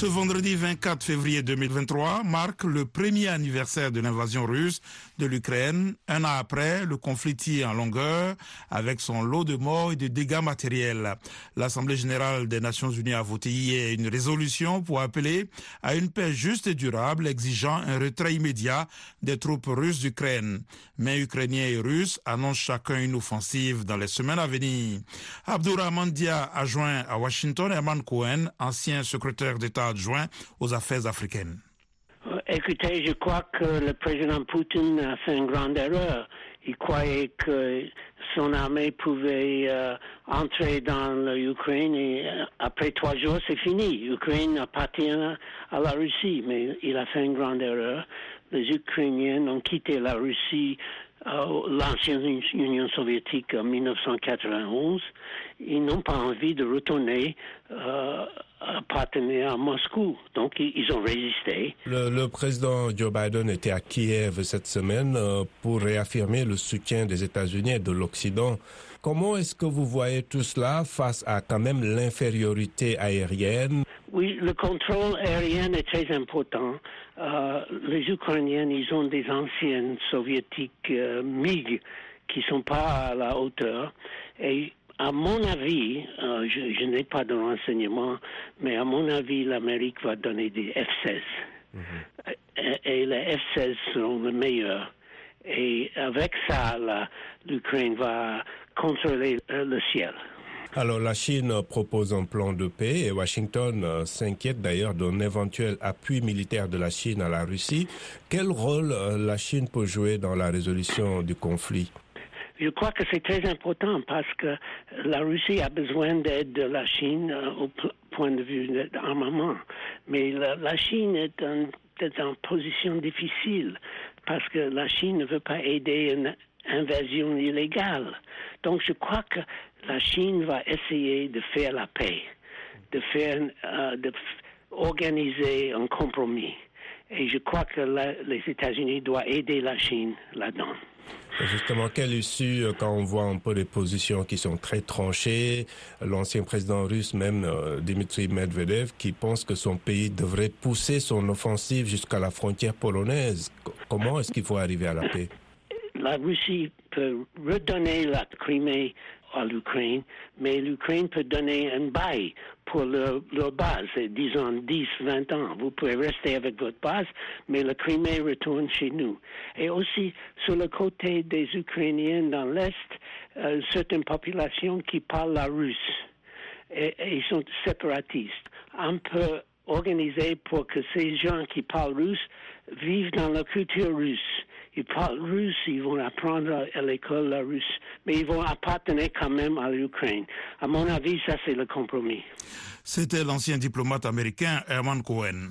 Ce vendredi 24 février 2023 marque le premier anniversaire de l'invasion russe de l'Ukraine, un an après le conflit tire en longueur avec son lot de morts et de dégâts matériels. L'Assemblée générale des Nations unies a voté hier une résolution pour appeler à une paix juste et durable exigeant un retrait immédiat des troupes russes d'Ukraine. Mais Ukrainiens et Russes annoncent chacun une offensive dans les semaines à venir. Abdurrahman Dia a joint à Washington Herman Cohen, ancien secrétaire d'État aux affaires africaines. Écoutez, je crois que le président Poutine a fait une grande erreur. Il croyait que son armée pouvait euh, entrer dans l'Ukraine et euh, après trois jours, c'est fini. L'Ukraine appartient à la Russie, mais il a fait une grande erreur. Les Ukrainiens ont quitté la Russie, euh, l'ancienne Union soviétique en 1991. Ils n'ont pas envie de retourner appartenait à Moscou. Donc, ils ont résisté. Le, le, président Joe Biden était à Kiev cette semaine pour réaffirmer le soutien des États-Unis et de l'Occident. Comment est-ce que vous voyez tout cela face à quand même l'infériorité aérienne? Oui, le contrôle aérien est très important. Euh, les Ukrainiens, ils ont des anciennes soviétiques euh, MiG qui sont pas à la hauteur et à mon avis, euh, je, je n'ai pas de renseignements, mais à mon avis, l'Amérique va donner des F-16. Mhm. Et, et, les F-16 seront les meilleurs. Et avec ça, l'Ukraine va contrôler euh, le ciel. Alors la Chine propose un plan de paix et Washington euh, s'inquiète d'ailleurs d'un éventuel appui militaire de la Chine à la Russie. Quel rôle euh, la Chine peut jouer dans la résolution du conflit? Je crois que c'est très important parce que la Russie a besoin d'aide de la Chine au point de vue d'armement. Mais la, la, Chine est, en, est en position difficile parce que la Chine ne veut pas aider une invasion illégale. Donc je crois que la Chine va essayer de faire la paix, de faire, euh, de organiser un compromis. Et je crois que la, les États-Unis doivent aider la Chine là-dedans. Justement, quelle issue euh, quand on voit un peu les positions qui sont très tranchées, l'ancien président russe même, euh, Dmitry Medvedev, qui pense que son pays devrait pousser son offensive jusqu'à la frontière polonaise. Comment est-ce qu'il faut arriver à la paix? La Russie peut redonner la Crimée à l'Ukraine, mais l'Ukraine peut donner un bail pour leur, base, disons 10, 20 ans. Vous pouvez rester avec votre base, mais le Crimée retourne chez nous. Et aussi, sur le côté des Ukrainiens dans l'Est, euh, certaines populations qui parlent la russe, et, ils sont séparatistes. On peut organiser pour que ces gens qui parlent russe vivent dans la culture russe ils parlent russe, ils vont apprendre à l'école la russe, mais ils vont appartenir quand même à l'Ukraine. À mon avis, ça c'est le compromis. C'était l'ancien diplomate américain Herman Cohen.